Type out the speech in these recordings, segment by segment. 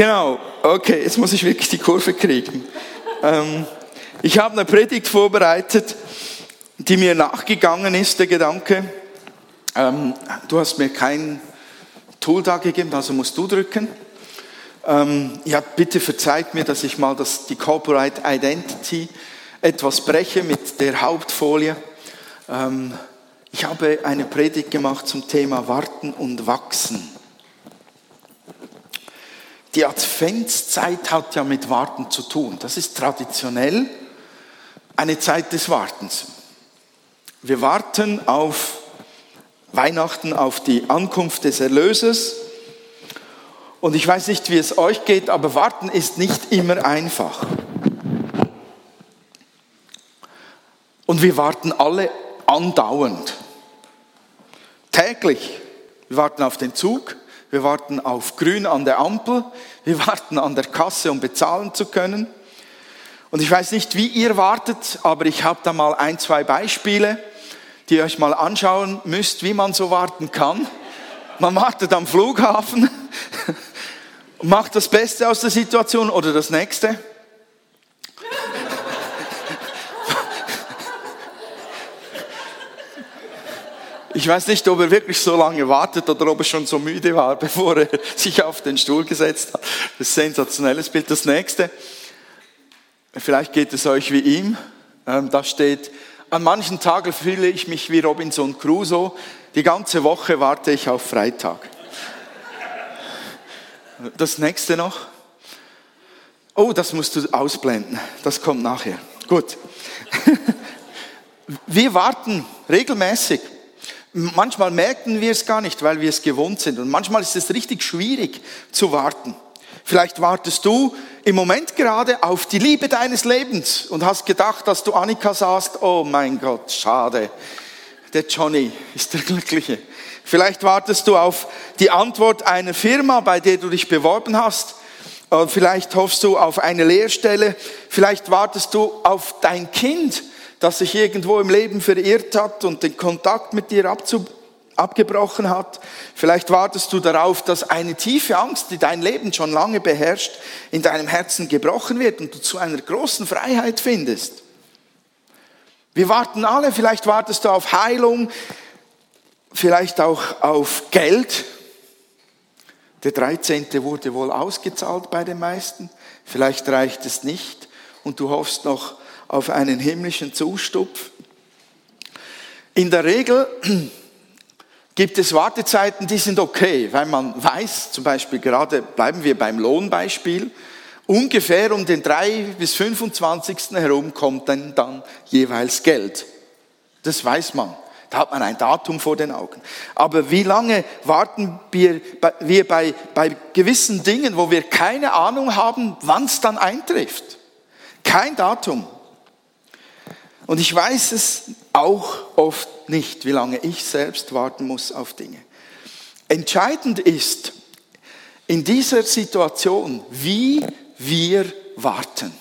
Genau, okay, jetzt muss ich wirklich die Kurve kriegen. Ähm, ich habe eine Predigt vorbereitet, die mir nachgegangen ist, der Gedanke. Ähm, du hast mir kein Tool da gegeben, also musst du drücken. Ähm, ja, bitte verzeiht mir, dass ich mal das, die Corporate Identity etwas breche mit der Hauptfolie. Ähm, ich habe eine Predigt gemacht zum Thema Warten und Wachsen. Die Adventszeit hat ja mit Warten zu tun. Das ist traditionell eine Zeit des Wartens. Wir warten auf Weihnachten, auf die Ankunft des Erlösers. Und ich weiß nicht, wie es euch geht, aber warten ist nicht immer einfach. Und wir warten alle andauernd. Täglich. Wir warten auf den Zug, wir warten auf Grün an der Ampel, wir warten an der Kasse, um bezahlen zu können. Und ich weiß nicht, wie ihr wartet, aber ich habe da mal ein, zwei Beispiele, die ihr euch mal anschauen müsst, wie man so warten kann. Man wartet am Flughafen, macht das Beste aus der Situation oder das nächste. Ich weiß nicht, ob er wirklich so lange wartet oder ob er schon so müde war, bevor er sich auf den Stuhl gesetzt hat. Das ist ein sensationelles Bild. Das nächste, vielleicht geht es euch wie ihm. Ähm, da steht, an manchen Tagen fühle ich mich wie Robinson Crusoe. Die ganze Woche warte ich auf Freitag. Das nächste noch. Oh, das musst du ausblenden. Das kommt nachher. Gut. Wir warten regelmäßig. Manchmal merken wir es gar nicht, weil wir es gewohnt sind. Und manchmal ist es richtig schwierig zu warten. Vielleicht wartest du im Moment gerade auf die Liebe deines Lebens und hast gedacht, dass du Annika sahst, oh mein Gott, schade. Der Johnny ist der Glückliche. Vielleicht wartest du auf die Antwort einer Firma, bei der du dich beworben hast. Vielleicht hoffst du auf eine Lehrstelle. Vielleicht wartest du auf dein Kind, das sich irgendwo im Leben verirrt hat und den Kontakt mit dir abgebrochen hat. Vielleicht wartest du darauf, dass eine tiefe Angst, die dein Leben schon lange beherrscht, in deinem Herzen gebrochen wird und du zu einer großen Freiheit findest. Wir warten alle, vielleicht wartest du auf Heilung, vielleicht auch auf Geld. Der 13. wurde wohl ausgezahlt bei den meisten. Vielleicht reicht es nicht und du hoffst noch auf einen himmlischen Zustupf. In der Regel gibt es Wartezeiten, die sind okay, weil man weiß, zum Beispiel gerade bleiben wir beim Lohnbeispiel, ungefähr um den 3 bis 25. herum kommt dann, dann jeweils Geld. Das weiß man. Da hat man ein Datum vor den Augen. Aber wie lange warten wir, wir bei, bei gewissen Dingen, wo wir keine Ahnung haben, wann es dann eintrifft? Kein Datum. Und ich weiß es auch oft nicht, wie lange ich selbst warten muss auf Dinge. Entscheidend ist in dieser Situation, wie wir warten.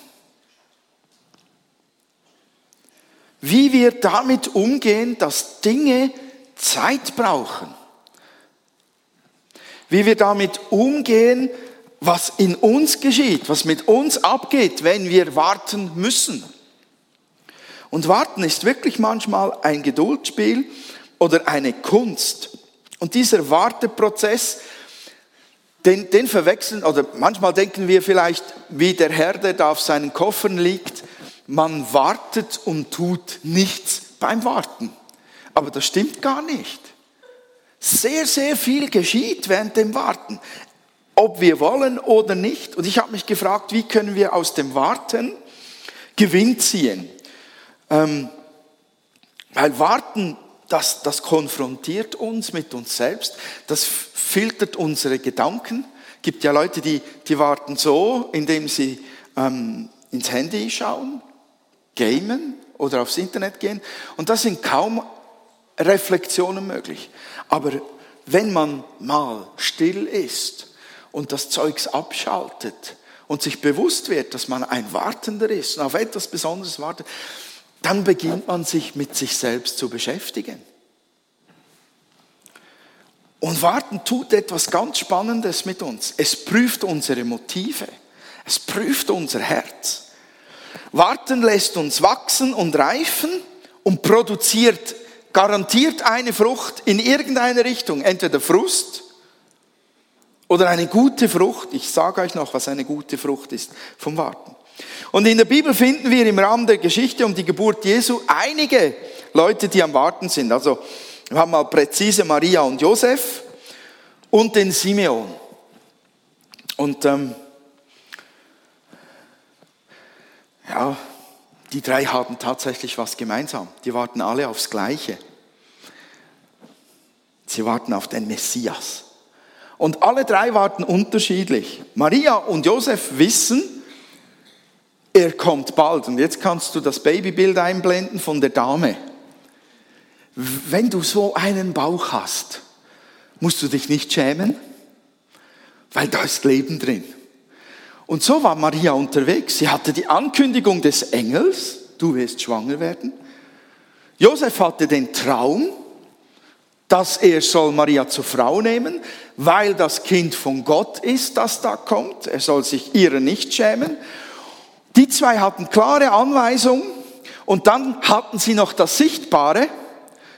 Wie wir damit umgehen, dass Dinge Zeit brauchen. Wie wir damit umgehen, was in uns geschieht, was mit uns abgeht, wenn wir warten müssen. Und warten ist wirklich manchmal ein Geduldsspiel oder eine Kunst. Und dieser Warteprozess, den, den verwechseln, oder manchmal denken wir vielleicht, wie der Herr, der da auf seinen Koffern liegt, man wartet und tut nichts beim Warten. Aber das stimmt gar nicht. Sehr, sehr viel geschieht während dem Warten, ob wir wollen oder nicht. Und ich habe mich gefragt, wie können wir aus dem Warten Gewinn ziehen? Ähm, weil Warten, das, das konfrontiert uns mit uns selbst, das filtert unsere Gedanken. Gibt ja Leute, die, die warten so, indem sie ähm, ins Handy schauen, gamen oder aufs Internet gehen. Und da sind kaum Reflexionen möglich. Aber wenn man mal still ist und das Zeugs abschaltet und sich bewusst wird, dass man ein Wartender ist und auf etwas Besonderes wartet, dann beginnt man sich mit sich selbst zu beschäftigen. Und warten tut etwas ganz Spannendes mit uns. Es prüft unsere Motive. Es prüft unser Herz. Warten lässt uns wachsen und reifen und produziert garantiert eine Frucht in irgendeine Richtung. Entweder Frust oder eine gute Frucht. Ich sage euch noch, was eine gute Frucht ist vom Warten. Und in der Bibel finden wir im Rahmen der Geschichte um die Geburt Jesu einige Leute, die am Warten sind. Also wir haben mal präzise Maria und Josef und den Simeon. Und ähm, ja, die drei haben tatsächlich was gemeinsam. Die warten alle aufs Gleiche. Sie warten auf den Messias. Und alle drei warten unterschiedlich. Maria und Josef wissen, er kommt bald. Und jetzt kannst du das Babybild einblenden von der Dame. Wenn du so einen Bauch hast, musst du dich nicht schämen, weil da ist Leben drin. Und so war Maria unterwegs. Sie hatte die Ankündigung des Engels, du wirst schwanger werden. Josef hatte den Traum, dass er soll Maria zur Frau nehmen, weil das Kind von Gott ist, das da kommt. Er soll sich ihrer nicht schämen. Die zwei hatten klare Anweisungen und dann hatten sie noch das Sichtbare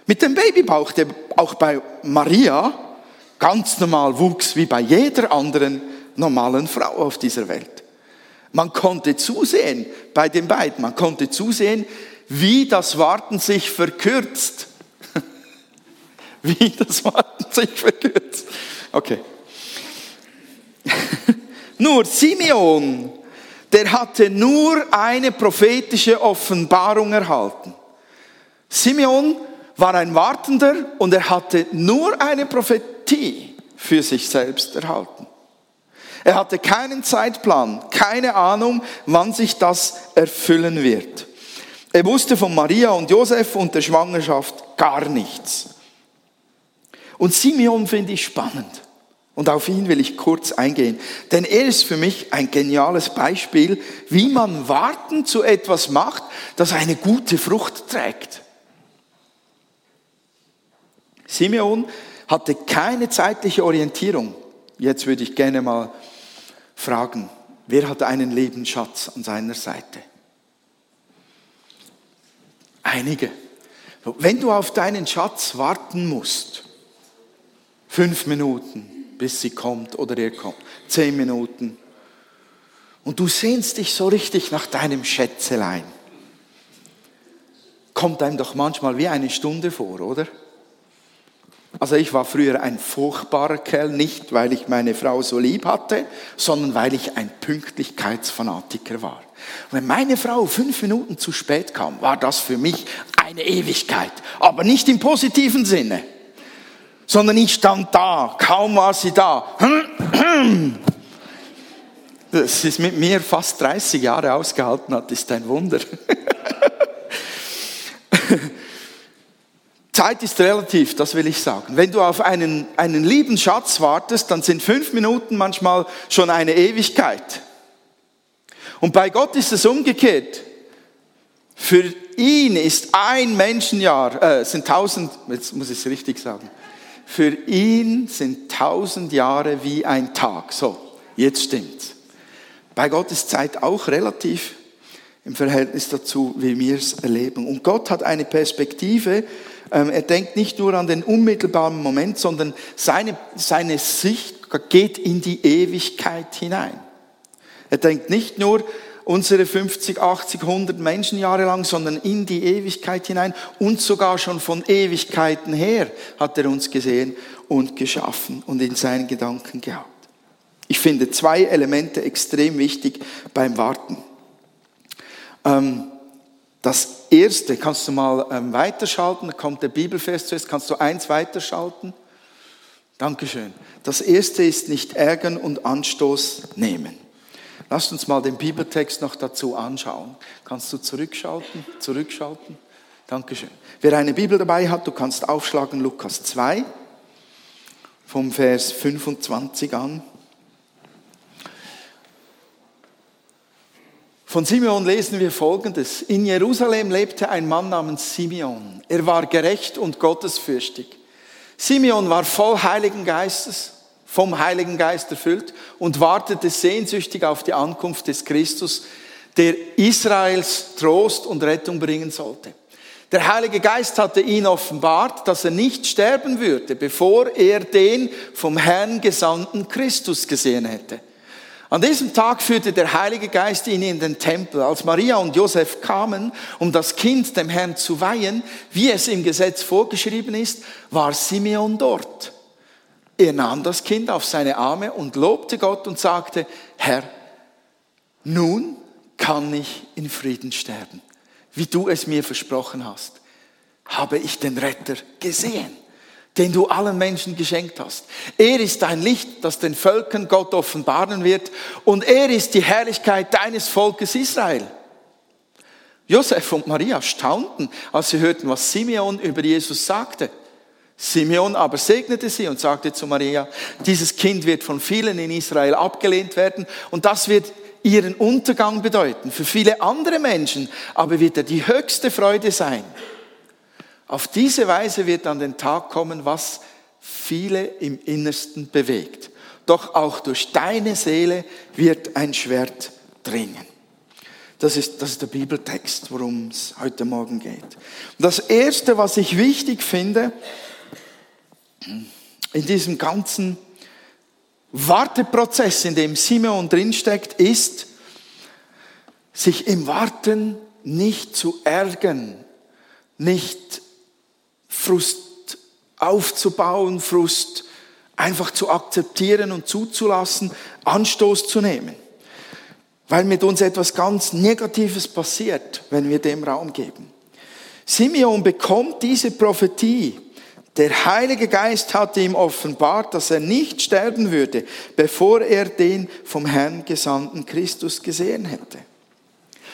mit dem Babybauch, der auch bei Maria ganz normal wuchs wie bei jeder anderen normalen Frau auf dieser Welt. Man konnte zusehen bei den beiden, man konnte zusehen, wie das Warten sich verkürzt. wie das Warten sich verkürzt. Okay. nur Simeon, der hatte nur eine prophetische Offenbarung erhalten. Simeon war ein Wartender und er hatte nur eine Prophetie für sich selbst erhalten. Er hatte keinen Zeitplan, keine Ahnung, wann sich das erfüllen wird. Er wusste von Maria und Josef und der Schwangerschaft gar nichts. Und Simeon finde ich spannend. Und auf ihn will ich kurz eingehen. Denn er ist für mich ein geniales Beispiel, wie man Warten zu etwas macht, das eine gute Frucht trägt. Simeon hatte keine zeitliche Orientierung. Jetzt würde ich gerne mal fragen, wer hat einen Lebensschatz an seiner Seite? Einige. Wenn du auf deinen Schatz warten musst, fünf Minuten, bis sie kommt oder er kommt, zehn Minuten, und du sehnst dich so richtig nach deinem Schätzelein, kommt einem doch manchmal wie eine Stunde vor, oder? Also ich war früher ein furchtbarer Kerl, nicht weil ich meine Frau so lieb hatte, sondern weil ich ein Pünktlichkeitsfanatiker war. Und wenn meine Frau fünf Minuten zu spät kam, war das für mich eine Ewigkeit. Aber nicht im positiven Sinne, sondern ich stand da, kaum war sie da. Das ist mit mir fast 30 Jahre ausgehalten hat, ist ein Wunder. Zeit ist relativ, das will ich sagen. Wenn du auf einen, einen lieben Schatz wartest, dann sind fünf Minuten manchmal schon eine Ewigkeit. Und bei Gott ist es umgekehrt. Für ihn ist ein Menschenjahr, äh, sind tausend, jetzt muss ich es richtig sagen. Für ihn sind tausend Jahre wie ein Tag. So, jetzt stimmt's. Bei Gott ist Zeit auch relativ im Verhältnis dazu, wie wir es erleben. Und Gott hat eine Perspektive, ähm, er denkt nicht nur an den unmittelbaren Moment, sondern seine, seine Sicht geht in die Ewigkeit hinein. Er denkt nicht nur unsere 50, 80, 100 Menschenjahre lang, sondern in die Ewigkeit hinein und sogar schon von Ewigkeiten her hat er uns gesehen und geschaffen und in seinen Gedanken gehabt. Ich finde zwei Elemente extrem wichtig beim Warten. Ähm, das erste, kannst du mal ähm, weiterschalten, da kommt der Bibelvers zuerst, kannst du eins weiterschalten? Dankeschön. Das erste ist nicht ärgern und Anstoß nehmen. Lasst uns mal den Bibeltext noch dazu anschauen. Kannst du zurückschalten? Zurückschalten? Dankeschön. Wer eine Bibel dabei hat, du kannst aufschlagen Lukas 2 vom Vers 25 an. Von Simeon lesen wir Folgendes. In Jerusalem lebte ein Mann namens Simeon. Er war gerecht und gottesfürchtig. Simeon war voll Heiligen Geistes, vom Heiligen Geist erfüllt und wartete sehnsüchtig auf die Ankunft des Christus, der Israels Trost und Rettung bringen sollte. Der Heilige Geist hatte ihn offenbart, dass er nicht sterben würde, bevor er den vom Herrn gesandten Christus gesehen hätte. An diesem Tag führte der Heilige Geist ihn in den Tempel. Als Maria und Josef kamen, um das Kind dem Herrn zu weihen, wie es im Gesetz vorgeschrieben ist, war Simeon dort. Er nahm das Kind auf seine Arme und lobte Gott und sagte, Herr, nun kann ich in Frieden sterben wie du es mir versprochen hast, habe ich den Retter gesehen, den du allen Menschen geschenkt hast. Er ist ein Licht, das den Völkern Gott offenbaren wird und er ist die Herrlichkeit deines Volkes Israel. Josef und Maria staunten, als sie hörten, was Simeon über Jesus sagte. Simeon aber segnete sie und sagte zu Maria, dieses Kind wird von vielen in Israel abgelehnt werden und das wird ihren Untergang bedeuten. Für viele andere Menschen aber wird er die höchste Freude sein. Auf diese Weise wird an den Tag kommen, was viele im Innersten bewegt. Doch auch durch deine Seele wird ein Schwert dringen. Das ist, das ist der Bibeltext, worum es heute Morgen geht. Das Erste, was ich wichtig finde, in diesem ganzen Warteprozess, in dem Simeon drinsteckt, ist, sich im Warten nicht zu ärgern, nicht Frust aufzubauen, Frust einfach zu akzeptieren und zuzulassen, Anstoß zu nehmen. Weil mit uns etwas ganz Negatives passiert, wenn wir dem Raum geben. Simeon bekommt diese Prophetie der Heilige Geist hatte ihm offenbart, dass er nicht sterben würde, bevor er den vom Herrn gesandten Christus gesehen hätte.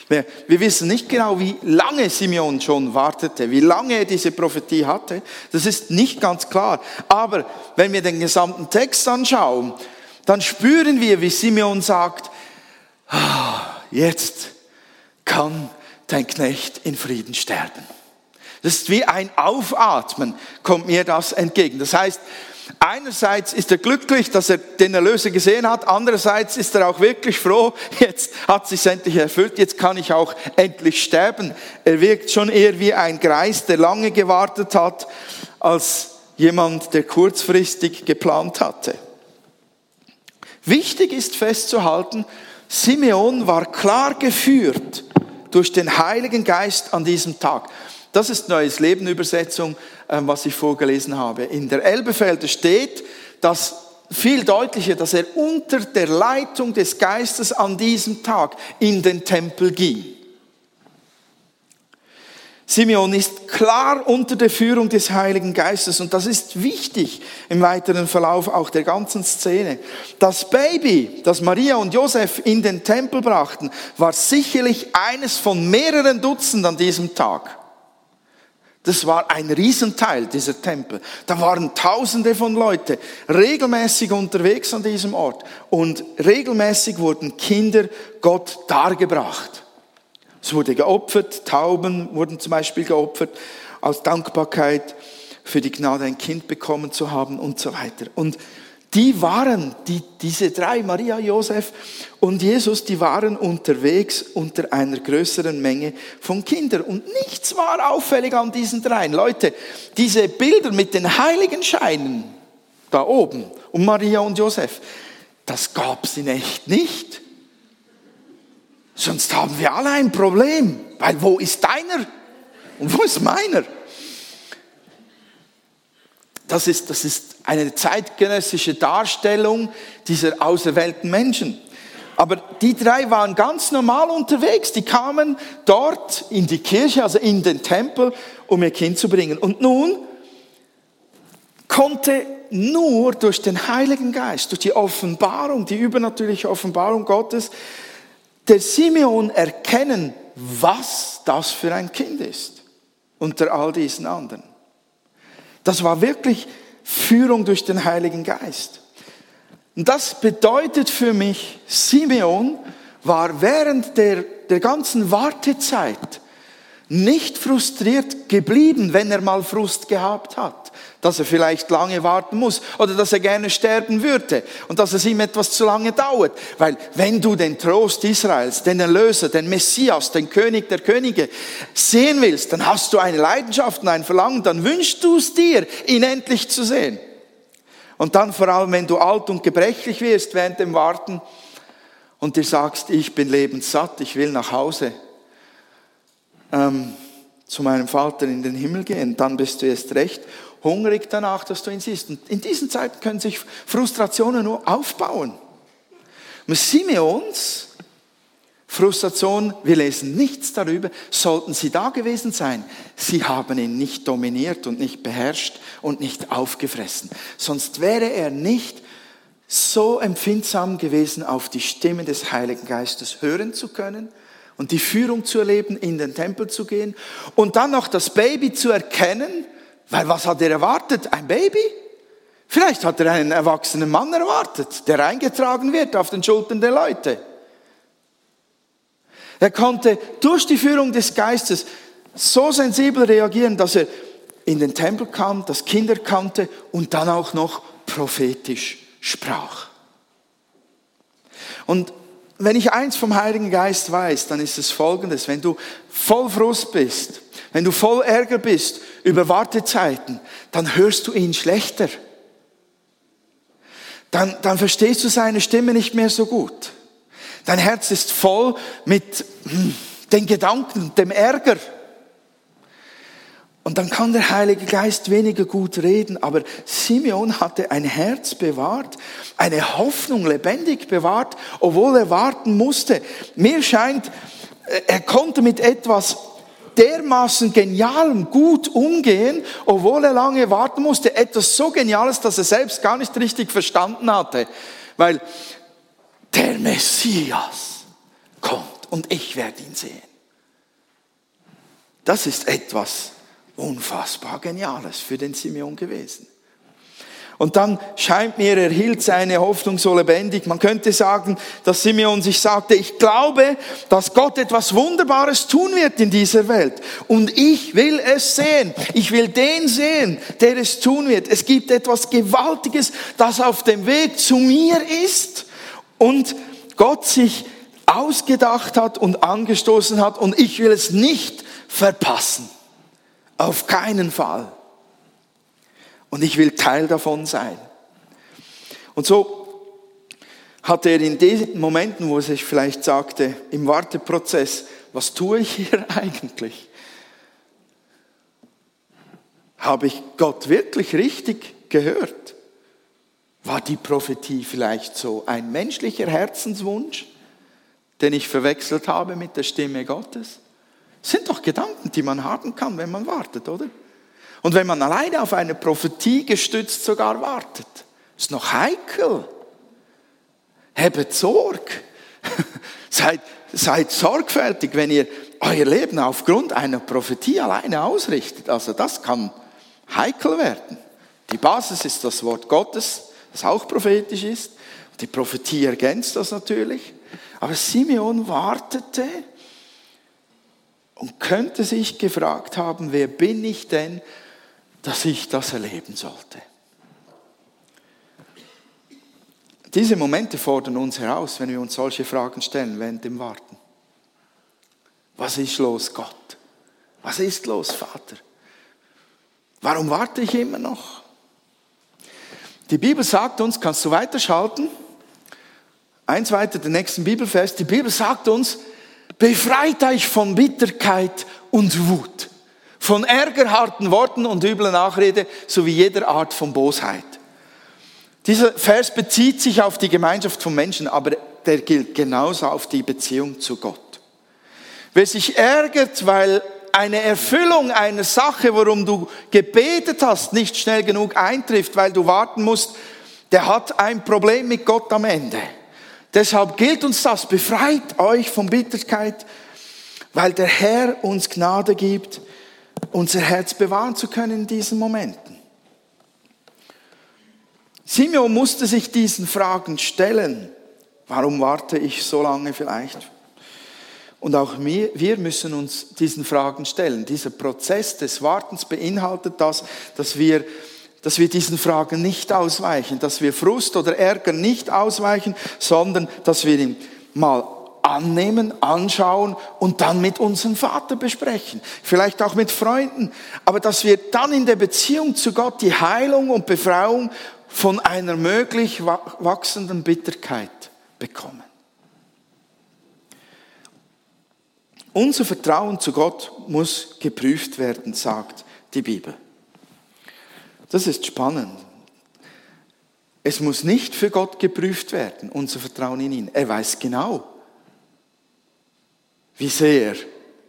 Wir, wir wissen nicht genau, wie lange Simeon schon wartete, wie lange er diese Prophetie hatte. Das ist nicht ganz klar. Aber wenn wir den gesamten Text anschauen, dann spüren wir, wie Simeon sagt, ah, jetzt kann dein Knecht in Frieden sterben. Das ist wie ein Aufatmen, kommt mir das entgegen. Das heißt, einerseits ist er glücklich, dass er den Erlöser gesehen hat, andererseits ist er auch wirklich froh, jetzt hat sich endlich erfüllt, jetzt kann ich auch endlich sterben. Er wirkt schon eher wie ein Greis, der lange gewartet hat, als jemand, der kurzfristig geplant hatte. Wichtig ist festzuhalten, Simeon war klar geführt durch den Heiligen Geist an diesem Tag. Das ist Neues Leben Übersetzung, ähm, was ich vorgelesen habe. In der Elbefelder steht, dass viel deutlicher, dass er unter der Leitung des Geistes an diesem Tag in den Tempel ging. Simeon ist klar unter der Führung des Heiligen Geistes und das ist wichtig im weiteren Verlauf auch der ganzen Szene. Das Baby, das Maria und Josef in den Tempel brachten, war sicherlich eines von mehreren Dutzend an diesem Tag. Das war ein Riesenteil dieser Tempel. Da waren Tausende von Leuten regelmäßig unterwegs an diesem Ort und regelmäßig wurden Kinder Gott dargebracht. Es wurde geopfert, Tauben wurden zum Beispiel geopfert aus Dankbarkeit für die Gnade ein Kind bekommen zu haben und so weiter. Und die waren, die, diese drei, Maria, Josef und Jesus, die waren unterwegs unter einer größeren Menge von Kindern. Und nichts war auffällig an diesen dreien. Leute, diese Bilder mit den heiligen Scheinen da oben und Maria und Josef, das gab es in echt nicht. Sonst haben wir alle ein Problem, weil wo ist deiner und wo ist meiner? Das ist, das ist eine zeitgenössische Darstellung dieser auserwählten Menschen. Aber die drei waren ganz normal unterwegs. Die kamen dort in die Kirche, also in den Tempel, um ihr Kind zu bringen. Und nun konnte nur durch den Heiligen Geist, durch die Offenbarung, die übernatürliche Offenbarung Gottes, der Simeon erkennen, was das für ein Kind ist unter all diesen anderen. Das war wirklich Führung durch den Heiligen Geist. Und das bedeutet für mich, Simeon war während der, der ganzen Wartezeit nicht frustriert geblieben, wenn er mal Frust gehabt hat, dass er vielleicht lange warten muss oder dass er gerne sterben würde und dass es ihm etwas zu lange dauert. Weil wenn du den Trost Israels, den Erlöser, den Messias, den König der Könige sehen willst, dann hast du eine Leidenschaft und ein Verlangen, dann wünschst du es dir, ihn endlich zu sehen. Und dann vor allem, wenn du alt und gebrechlich wirst während dem Warten und dir sagst, ich bin lebenssatt, ich will nach Hause. Ähm, zu meinem Vater in den Himmel gehen, dann bist du erst recht hungrig danach, dass du ihn siehst. Und in diesen Zeiten können sich Frustrationen nur aufbauen. Und Simeons Frustration, wir lesen nichts darüber, sollten sie da gewesen sein. Sie haben ihn nicht dominiert und nicht beherrscht und nicht aufgefressen. Sonst wäre er nicht so empfindsam gewesen, auf die Stimme des Heiligen Geistes hören zu können und die Führung zu erleben, in den Tempel zu gehen und dann noch das Baby zu erkennen, weil was hat er erwartet? Ein Baby? Vielleicht hat er einen erwachsenen Mann erwartet, der eingetragen wird auf den Schultern der Leute. Er konnte durch die Führung des Geistes so sensibel reagieren, dass er in den Tempel kam, das Kinder kannte und dann auch noch prophetisch sprach. Und wenn ich eins vom Heiligen Geist weiß, dann ist es folgendes, wenn du voll Frust bist, wenn du voll Ärger bist über Wartezeiten, dann hörst du ihn schlechter. Dann, dann verstehst du seine Stimme nicht mehr so gut. Dein Herz ist voll mit hm, den Gedanken, dem Ärger. Und dann kann der Heilige Geist weniger gut reden, aber Simeon hatte ein Herz bewahrt, eine Hoffnung lebendig bewahrt, obwohl er warten musste. Mir scheint, äh, er konnte mit etwas dermaßen genialem gut umgehen, obwohl er lange warten musste. Etwas so Geniales, dass er selbst gar nicht richtig verstanden hatte. Weil der Messias kommt und ich werde ihn sehen. Das ist etwas, unfassbar Geniales für den Simeon gewesen. Und dann scheint mir, er hielt seine Hoffnung so lebendig. Man könnte sagen, dass Simeon sich sagte, ich glaube, dass Gott etwas Wunderbares tun wird in dieser Welt. Und ich will es sehen. Ich will den sehen, der es tun wird. Es gibt etwas Gewaltiges, das auf dem Weg zu mir ist und Gott sich ausgedacht hat und angestoßen hat. Und ich will es nicht verpassen. Auf keinen Fall. Und ich will Teil davon sein. Und so hat er in den Momenten, wo er sich vielleicht sagte, im Warteprozess, was tue ich hier eigentlich? Habe ich Gott wirklich richtig gehört? War die Prophetie vielleicht so ein menschlicher Herzenswunsch, den ich verwechselt habe mit der Stimme Gottes? Das sind doch Gedanken, die man haben kann, wenn man wartet, oder? Und wenn man alleine auf eine Prophetie gestützt sogar wartet, ist noch heikel. Hebt Sorge. seid, seid sorgfältig, wenn ihr euer Leben aufgrund einer Prophetie alleine ausrichtet. Also das kann heikel werden. Die Basis ist das Wort Gottes, das auch prophetisch ist. Die Prophetie ergänzt das natürlich. Aber Simeon wartete und könnte sich gefragt haben, wer bin ich denn, dass ich das erleben sollte? Diese Momente fordern uns heraus, wenn wir uns solche Fragen stellen während dem Warten. Was ist los, Gott? Was ist los, Vater? Warum warte ich immer noch? Die Bibel sagt uns, kannst du weiterschalten? Eins weiter, den nächsten Bibelvers. Die Bibel sagt uns, Befreit euch von Bitterkeit und Wut, von Ärger, harten Worten und übler Nachrede sowie jeder Art von Bosheit. Dieser Vers bezieht sich auf die Gemeinschaft von Menschen, aber der gilt genauso auf die Beziehung zu Gott. Wer sich ärgert, weil eine Erfüllung einer Sache, worum du gebetet hast, nicht schnell genug eintrifft, weil du warten musst, der hat ein Problem mit Gott am Ende. Deshalb gilt uns das, befreit euch von Bitterkeit, weil der Herr uns Gnade gibt, unser Herz bewahren zu können in diesen Momenten. Simeon musste sich diesen Fragen stellen. Warum warte ich so lange vielleicht? Und auch wir müssen uns diesen Fragen stellen. Dieser Prozess des Wartens beinhaltet das, dass wir dass wir diesen Fragen nicht ausweichen, dass wir Frust oder Ärger nicht ausweichen, sondern dass wir ihn mal annehmen, anschauen und dann mit unserem Vater besprechen. Vielleicht auch mit Freunden. Aber dass wir dann in der Beziehung zu Gott die Heilung und Befreiung von einer möglich wachsenden Bitterkeit bekommen. Unser Vertrauen zu Gott muss geprüft werden, sagt die Bibel. Das ist spannend. Es muss nicht für Gott geprüft werden, unser Vertrauen in ihn. Er weiß genau, wie sehr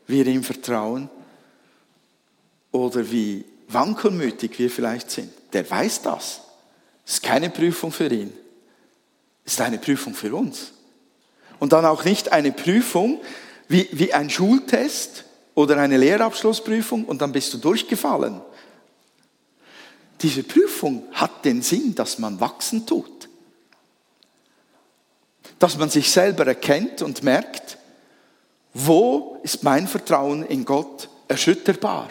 wir ihm vertrauen oder wie wankelmütig wir vielleicht sind. Der weiß das. Es ist keine Prüfung für ihn. Es ist eine Prüfung für uns. Und dann auch nicht eine Prüfung wie, wie ein Schultest oder eine Lehrabschlussprüfung und dann bist du durchgefallen. Diese Prüfung hat den Sinn, dass man wachsen tut. Dass man sich selber erkennt und merkt, wo ist mein Vertrauen in Gott erschütterbar?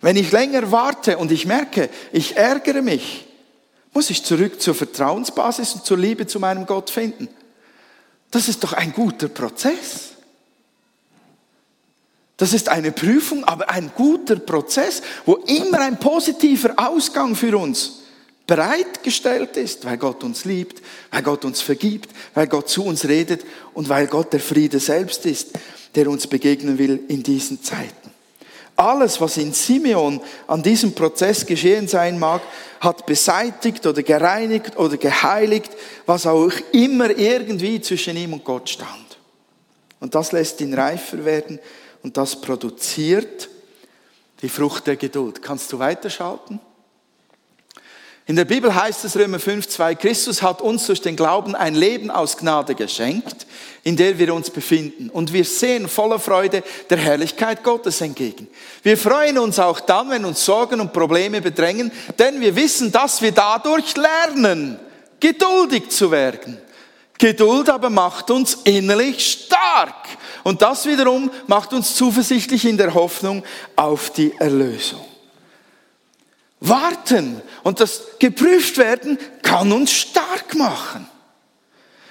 Wenn ich länger warte und ich merke, ich ärgere mich, muss ich zurück zur Vertrauensbasis und zur Liebe zu meinem Gott finden. Das ist doch ein guter Prozess. Das ist eine Prüfung, aber ein guter Prozess, wo immer ein positiver Ausgang für uns bereitgestellt ist, weil Gott uns liebt, weil Gott uns vergibt, weil Gott zu uns redet und weil Gott der Friede selbst ist, der uns begegnen will in diesen Zeiten. Alles, was in Simeon an diesem Prozess geschehen sein mag, hat beseitigt oder gereinigt oder geheiligt, was auch immer irgendwie zwischen ihm und Gott stand. Und das lässt ihn reifer werden und das produziert die Frucht der Geduld. Kannst du weiterschalten? In der Bibel heißt es Römer 5, 2, Christus hat uns durch den Glauben ein Leben aus Gnade geschenkt, in der wir uns befinden. Und wir sehen voller Freude der Herrlichkeit Gottes entgegen. Wir freuen uns auch dann, wenn uns Sorgen und Probleme bedrängen, denn wir wissen, dass wir dadurch lernen, geduldig zu werden. Geduld aber macht uns innerlich stark. Und das wiederum macht uns zuversichtlich in der Hoffnung auf die Erlösung. Warten und das geprüft werden kann uns stark machen.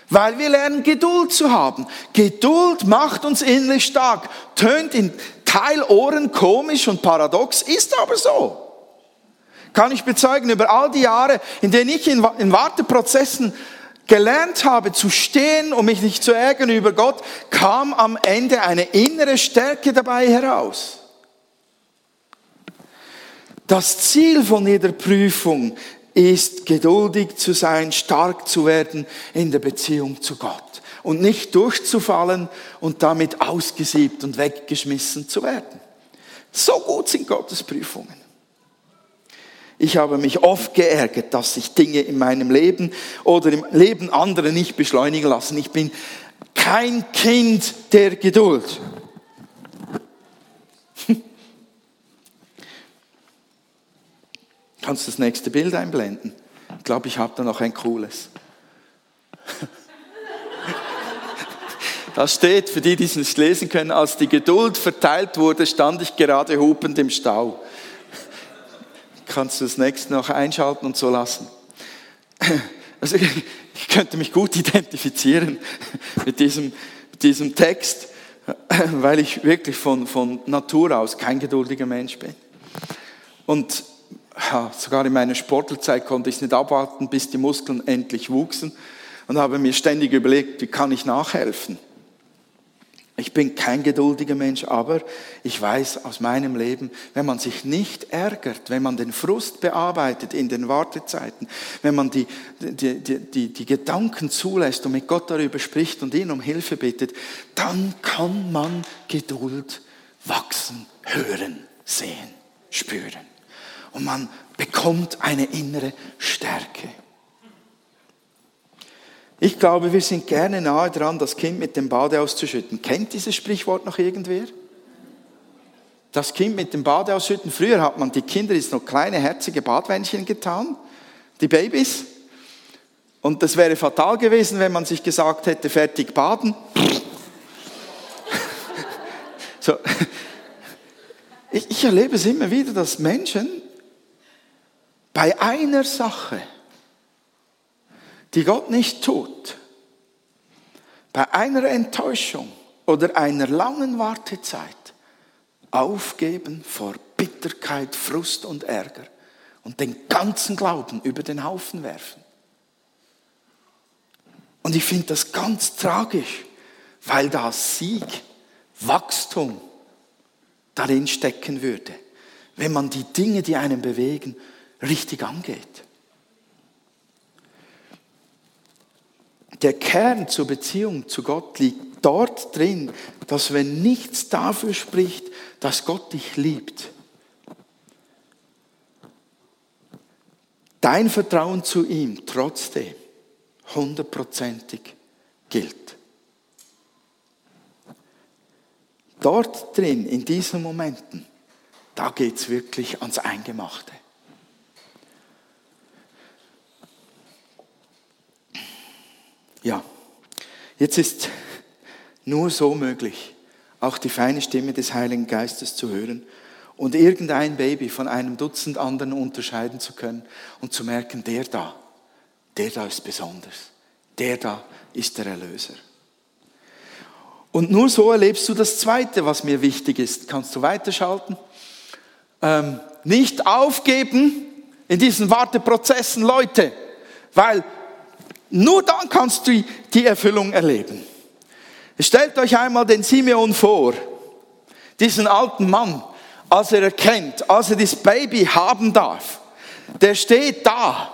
Weil wir lernen, Geduld zu haben. Geduld macht uns innerlich stark. Tönt in Teilohren komisch und paradox, ist aber so. Kann ich bezeugen, über all die Jahre, in denen ich in Warteprozessen gelernt habe zu stehen und mich nicht zu ärgern über Gott, kam am Ende eine innere Stärke dabei heraus. Das Ziel von jeder Prüfung ist, geduldig zu sein, stark zu werden in der Beziehung zu Gott und nicht durchzufallen und damit ausgesiebt und weggeschmissen zu werden. So gut sind Gottes Prüfungen. Ich habe mich oft geärgert, dass sich Dinge in meinem Leben oder im Leben anderer nicht beschleunigen lassen. Ich bin kein Kind der Geduld. Kannst du das nächste Bild einblenden? Ich glaube, ich habe da noch ein cooles. Da steht, für die, die es nicht lesen können, als die Geduld verteilt wurde, stand ich gerade hupend im Stau kannst du das nächste noch einschalten und so lassen. Also ich könnte mich gut identifizieren mit diesem, mit diesem Text, weil ich wirklich von, von Natur aus kein geduldiger Mensch bin. Und sogar in meiner Sportelzeit konnte ich es nicht abwarten, bis die Muskeln endlich wuchsen und habe mir ständig überlegt, wie kann ich nachhelfen. Ich bin kein geduldiger Mensch, aber ich weiß aus meinem Leben, wenn man sich nicht ärgert, wenn man den Frust bearbeitet in den Wartezeiten, wenn man die, die, die, die, die Gedanken zulässt und mit Gott darüber spricht und ihn um Hilfe bittet, dann kann man Geduld wachsen, hören, sehen, spüren. Und man bekommt eine innere Stärke. Ich glaube, wir sind gerne nahe dran, das Kind mit dem Bade auszuschütten. Kennt dieses Sprichwort noch irgendwer? Das Kind mit dem Bade ausschütten. Früher hat man die Kinder jetzt noch kleine, herzige Badwändchen getan, die Babys. Und das wäre fatal gewesen, wenn man sich gesagt hätte, fertig baden. so. ich, ich erlebe es immer wieder, dass Menschen bei einer Sache, die Gott nicht tut, bei einer Enttäuschung oder einer langen Wartezeit aufgeben vor Bitterkeit, Frust und Ärger und den ganzen Glauben über den Haufen werfen. Und ich finde das ganz tragisch, weil da Sieg, Wachstum darin stecken würde, wenn man die Dinge, die einen bewegen, richtig angeht. Der Kern zur Beziehung zu Gott liegt dort drin, dass wenn nichts dafür spricht, dass Gott dich liebt, dein Vertrauen zu ihm trotzdem hundertprozentig gilt. Dort drin, in diesen Momenten, da geht es wirklich ans Eingemachte. Ja, jetzt ist nur so möglich, auch die feine Stimme des Heiligen Geistes zu hören und irgendein Baby von einem Dutzend anderen unterscheiden zu können und zu merken, der da, der da ist besonders, der da ist der Erlöser. Und nur so erlebst du das Zweite, was mir wichtig ist. Kannst du weiterschalten? Ähm, nicht aufgeben in diesen Warteprozessen, Leute, weil nur dann kannst du die Erfüllung erleben. Stellt euch einmal den Simeon vor, diesen alten Mann, als er erkennt, als er das Baby haben darf. Der steht da,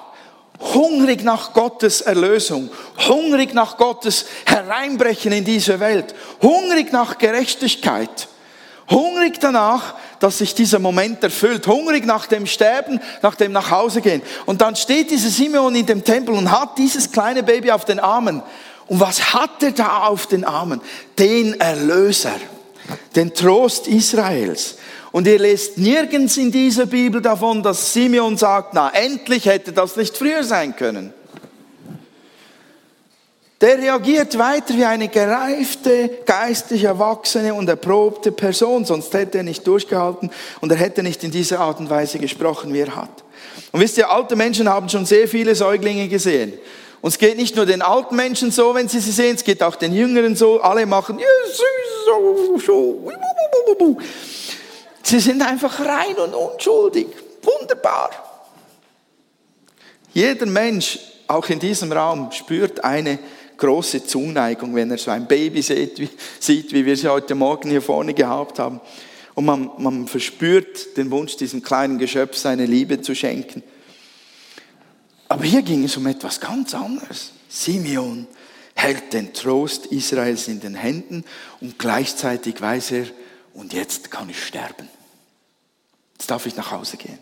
hungrig nach Gottes Erlösung, hungrig nach Gottes Hereinbrechen in diese Welt, hungrig nach Gerechtigkeit, hungrig danach, dass sich dieser Moment erfüllt, hungrig nach dem Sterben, nach dem Nachhausegehen. Und dann steht dieser Simeon in dem Tempel und hat dieses kleine Baby auf den Armen. Und was hat er da auf den Armen? Den Erlöser, den Trost Israels. Und ihr lest nirgends in dieser Bibel davon, dass Simeon sagt, na endlich hätte das nicht früher sein können. Der reagiert weiter wie eine gereifte, geistig erwachsene und erprobte Person, sonst hätte er nicht durchgehalten und er hätte nicht in dieser Art und Weise gesprochen, wie er hat. Und wisst ihr, alte Menschen haben schon sehr viele Säuglinge gesehen. Und es geht nicht nur den alten Menschen so, wenn sie sie sehen, es geht auch den Jüngeren so. Alle machen, sie sind einfach rein und unschuldig. Wunderbar. Jeder Mensch, auch in diesem Raum, spürt eine große Zuneigung, wenn er so ein Baby sieht, wie, sieht, wie wir sie heute Morgen hier vorne gehabt haben. Und man, man verspürt den Wunsch, diesem kleinen Geschöpf seine Liebe zu schenken. Aber hier ging es um etwas ganz anderes. Simeon hält den Trost Israels in den Händen und gleichzeitig weiß er, und jetzt kann ich sterben. Jetzt darf ich nach Hause gehen.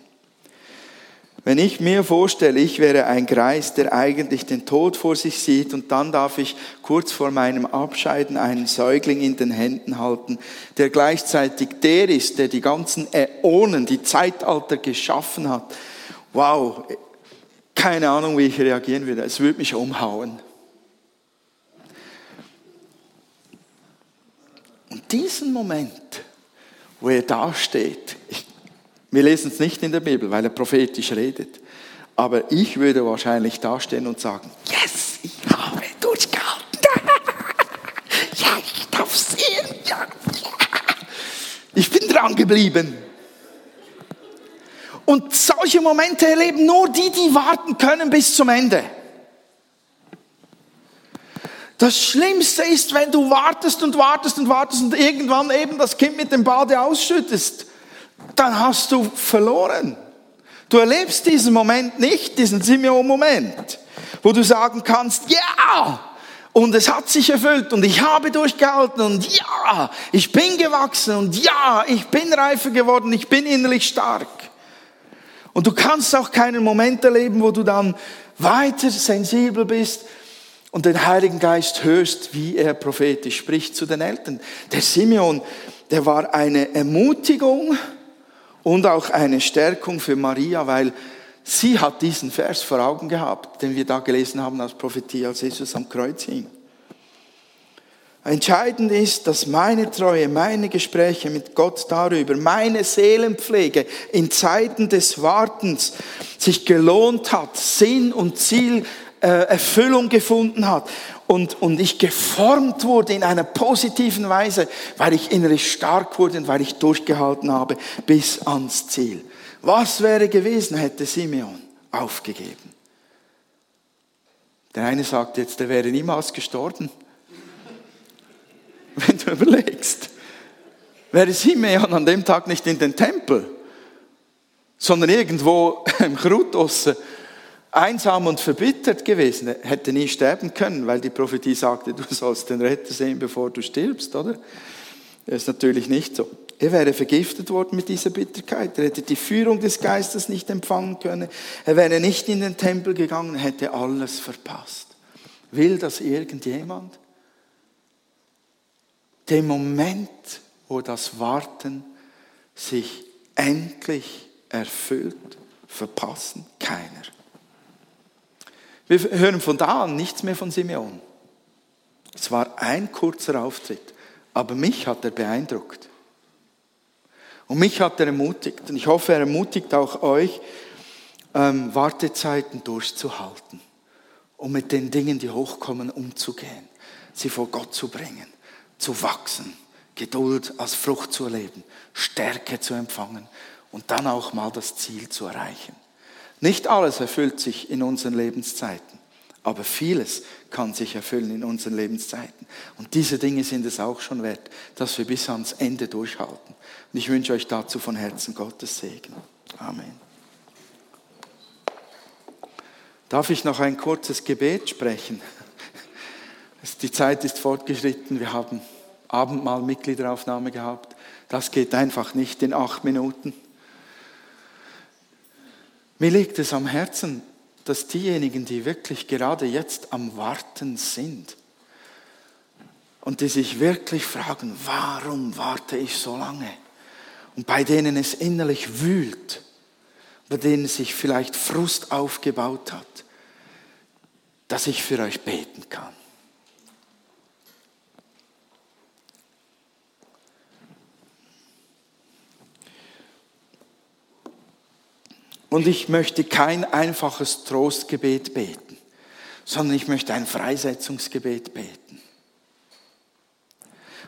Wenn ich mir vorstelle, ich wäre ein Greis, der eigentlich den Tod vor sich sieht und dann darf ich kurz vor meinem Abscheiden einen Säugling in den Händen halten, der gleichzeitig der ist, der die ganzen Äonen, die Zeitalter geschaffen hat. Wow, keine Ahnung, wie ich reagieren würde. Es würde mich umhauen. Und diesen Moment, wo er da steht, ich wir lesen es nicht in der Bibel, weil er prophetisch redet. Aber ich würde wahrscheinlich dastehen und sagen, yes, ich habe durchgehalten. ja, ich darf sehen. Ja, Ich bin dran geblieben. Und solche Momente erleben nur die, die warten können bis zum Ende. Das Schlimmste ist, wenn du wartest und wartest und wartest und irgendwann eben das Kind mit dem Bade ausschüttest dann hast du verloren. Du erlebst diesen Moment nicht, diesen Simeon-Moment, wo du sagen kannst, ja, und es hat sich erfüllt und ich habe durchgehalten und ja, ich bin gewachsen und ja, ich bin reifer geworden, ich bin innerlich stark. Und du kannst auch keinen Moment erleben, wo du dann weiter sensibel bist und den Heiligen Geist hörst, wie er prophetisch spricht zu den Eltern. Der Simeon, der war eine Ermutigung, und auch eine Stärkung für Maria, weil sie hat diesen Vers vor Augen gehabt, den wir da gelesen haben als Prophetie, als Jesus am Kreuz hing. Entscheidend ist, dass meine Treue, meine Gespräche mit Gott darüber, meine Seelenpflege in Zeiten des Wartens sich gelohnt hat, Sinn und Ziel, äh, Erfüllung gefunden hat und, und ich geformt wurde in einer positiven Weise, weil ich innerlich stark wurde und weil ich durchgehalten habe bis ans Ziel. Was wäre gewesen, hätte Simeon aufgegeben? Der eine sagt jetzt, er wäre niemals gestorben wenn du überlegst. Wäre Simeon an dem Tag nicht in den Tempel, sondern irgendwo im Krutosse einsam und verbittert gewesen, hätte nie sterben können, weil die Prophetie sagte, du sollst den Retter sehen, bevor du stirbst, oder? Das ist natürlich nicht so. Er wäre vergiftet worden mit dieser Bitterkeit. Er hätte die Führung des Geistes nicht empfangen können. Er wäre nicht in den Tempel gegangen, hätte alles verpasst. Will das irgendjemand? den Moment, wo das Warten sich endlich erfüllt, verpassen keiner. Wir hören von da an nichts mehr von Simeon. Es war ein kurzer Auftritt, aber mich hat er beeindruckt. Und mich hat er ermutigt. Und ich hoffe, er ermutigt auch euch, ähm, Wartezeiten durchzuhalten, um mit den Dingen, die hochkommen, umzugehen, sie vor Gott zu bringen zu wachsen, Geduld als Frucht zu erleben, Stärke zu empfangen und dann auch mal das Ziel zu erreichen. Nicht alles erfüllt sich in unseren Lebenszeiten, aber vieles kann sich erfüllen in unseren Lebenszeiten. Und diese Dinge sind es auch schon wert, dass wir bis ans Ende durchhalten. Und ich wünsche euch dazu von Herzen Gottes Segen. Amen. Darf ich noch ein kurzes Gebet sprechen? Die Zeit ist fortgeschritten. Wir haben Abendmahl Mitgliederaufnahme gehabt. Das geht einfach nicht in acht Minuten. Mir liegt es am Herzen, dass diejenigen, die wirklich gerade jetzt am Warten sind und die sich wirklich fragen, warum warte ich so lange? Und bei denen es innerlich wühlt, bei denen sich vielleicht Frust aufgebaut hat, dass ich für euch beten kann. Und ich möchte kein einfaches Trostgebet beten, sondern ich möchte ein Freisetzungsgebet beten.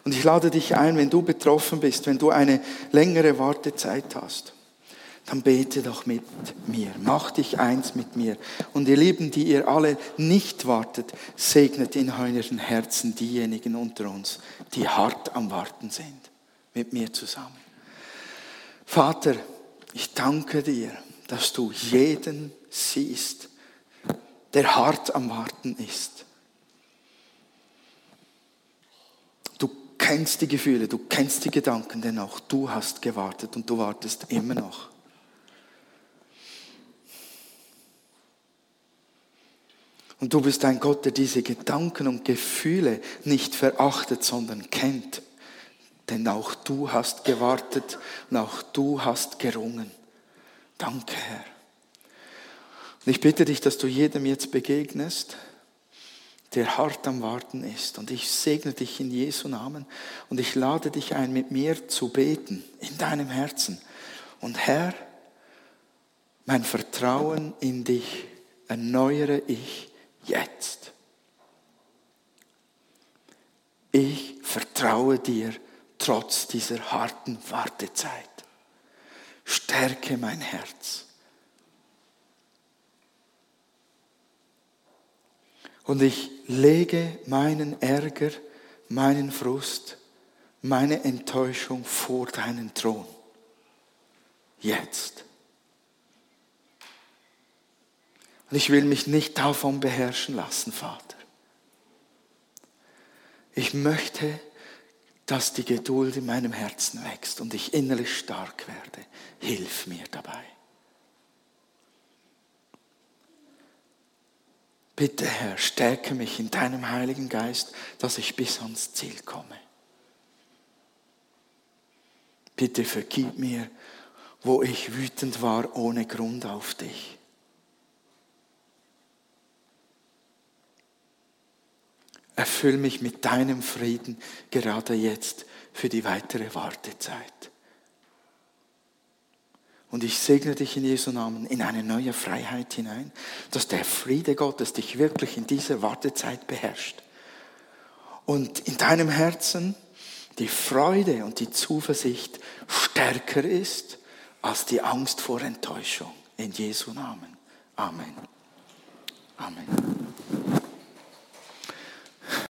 Und ich lade dich ein, wenn du betroffen bist, wenn du eine längere Wartezeit hast, dann bete doch mit mir. Mach dich eins mit mir. Und ihr Lieben, die ihr alle nicht wartet, segnet in euren Herzen diejenigen unter uns, die hart am Warten sind. Mit mir zusammen. Vater, ich danke dir dass du jeden siehst, der hart am Warten ist. Du kennst die Gefühle, du kennst die Gedanken, denn auch du hast gewartet und du wartest immer noch. Und du bist ein Gott, der diese Gedanken und Gefühle nicht verachtet, sondern kennt. Denn auch du hast gewartet und auch du hast gerungen. Danke, Herr. Und ich bitte dich, dass du jedem jetzt begegnest, der hart am Warten ist. Und ich segne dich in Jesu Namen und ich lade dich ein, mit mir zu beten in deinem Herzen. Und Herr, mein Vertrauen in dich erneuere ich jetzt. Ich vertraue dir trotz dieser harten Wartezeit stärke mein Herz. Und ich lege meinen Ärger, meinen Frust, meine Enttäuschung vor deinen Thron. Jetzt. Und ich will mich nicht davon beherrschen lassen, Vater. Ich möchte dass die Geduld in meinem Herzen wächst und ich innerlich stark werde. Hilf mir dabei. Bitte, Herr, stärke mich in deinem Heiligen Geist, dass ich bis ans Ziel komme. Bitte vergib mir, wo ich wütend war ohne Grund auf dich. Erfüll mich mit deinem Frieden gerade jetzt für die weitere Wartezeit. Und ich segne dich in Jesu Namen in eine neue Freiheit hinein, dass der Friede Gottes dich wirklich in dieser Wartezeit beherrscht. Und in deinem Herzen die Freude und die Zuversicht stärker ist als die Angst vor Enttäuschung. In Jesu Namen. Amen.